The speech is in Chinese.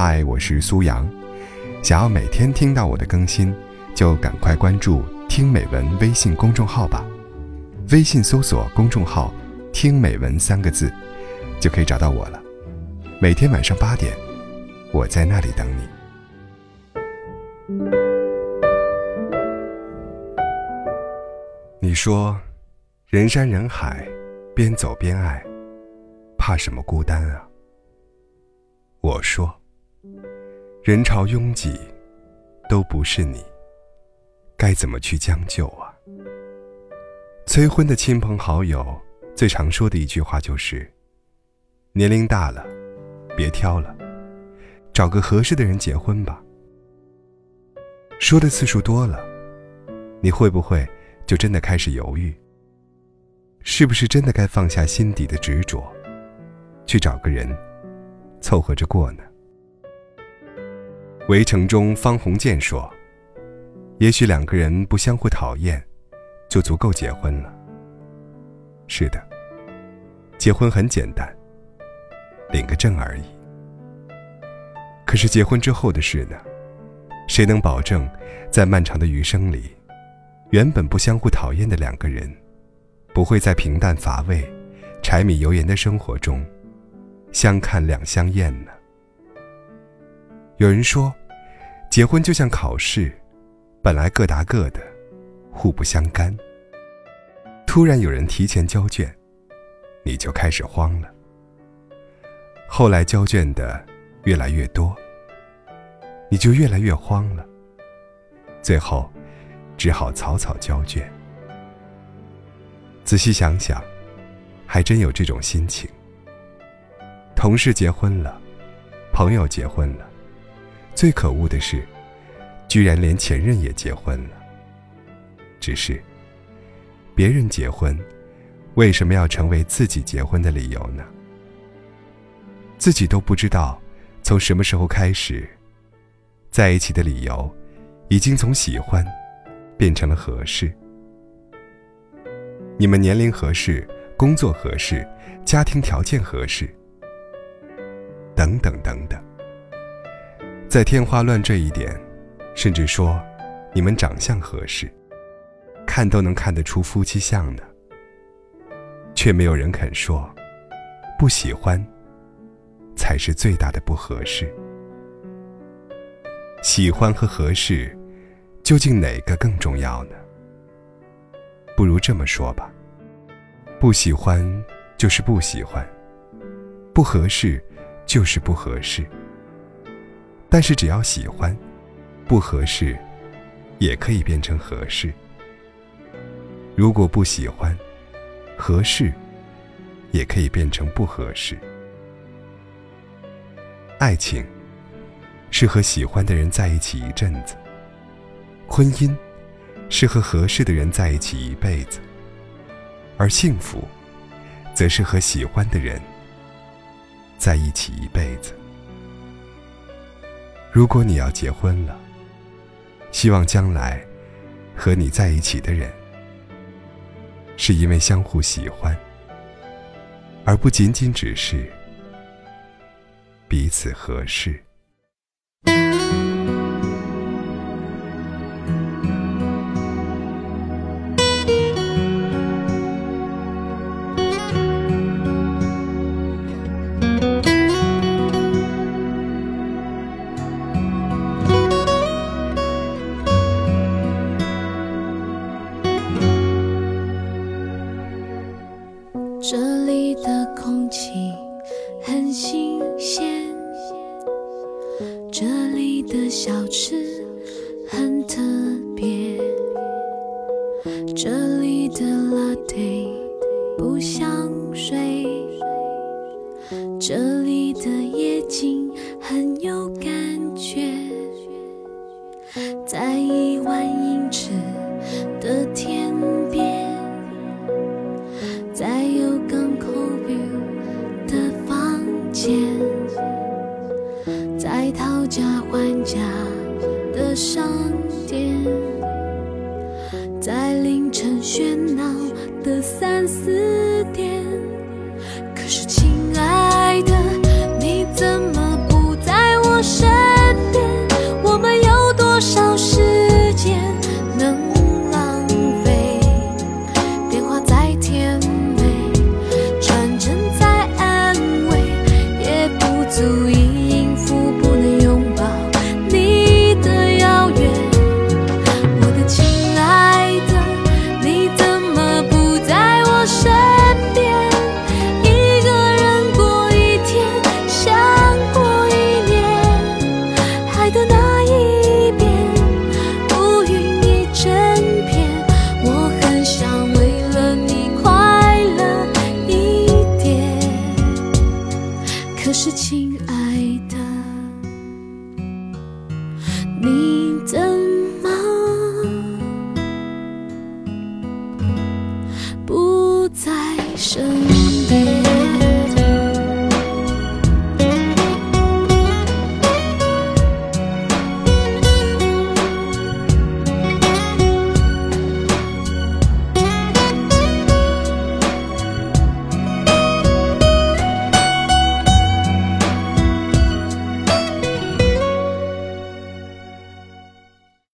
嗨，我是苏阳。想要每天听到我的更新，就赶快关注“听美文”微信公众号吧。微信搜索公众号“听美文”三个字，就可以找到我了。每天晚上八点，我在那里等你。你说，人山人海，边走边爱，怕什么孤单啊？我说，人潮拥挤，都不是你，该怎么去将就啊？催婚的亲朋好友最常说的一句话就是：“年龄大了，别挑了，找个合适的人结婚吧。”说的次数多了，你会不会就真的开始犹豫？是不是真的该放下心底的执着，去找个人？凑合着过呢。围城中，方鸿渐说：“也许两个人不相互讨厌，就足够结婚了。”是的，结婚很简单，领个证而已。可是结婚之后的事呢？谁能保证，在漫长的余生里，原本不相互讨厌的两个人，不会在平淡乏味、柴米油盐的生活中？相看两相厌呢。有人说，结婚就像考试，本来各答各的，互不相干。突然有人提前交卷，你就开始慌了。后来交卷的越来越多，你就越来越慌了。最后，只好草草交卷。仔细想想，还真有这种心情。同事结婚了，朋友结婚了，最可恶的是，居然连前任也结婚了。只是，别人结婚，为什么要成为自己结婚的理由呢？自己都不知道，从什么时候开始，在一起的理由，已经从喜欢，变成了合适。你们年龄合适，工作合适，家庭条件合适。等等等等，在天花乱坠一点，甚至说，你们长相合适，看都能看得出夫妻相的。却没有人肯说，不喜欢，才是最大的不合适。喜欢和合适，究竟哪个更重要呢？不如这么说吧，不喜欢就是不喜欢，不合适。就是不合适，但是只要喜欢，不合适，也可以变成合适。如果不喜欢，合适，也可以变成不合适。爱情是和喜欢的人在一起一阵子，婚姻是和合适的人在一起一辈子，而幸福，则是和喜欢的人。在一起一辈子。如果你要结婚了，希望将来和你在一起的人，是因为相互喜欢，而不仅仅只是彼此合适。这里的空气很新鲜，这里的小吃很特别，这里的拉对不像水，这里的夜景很有感觉，在一万在讨价还价的商店，在凌晨喧闹的三四点。可是，爱的，你。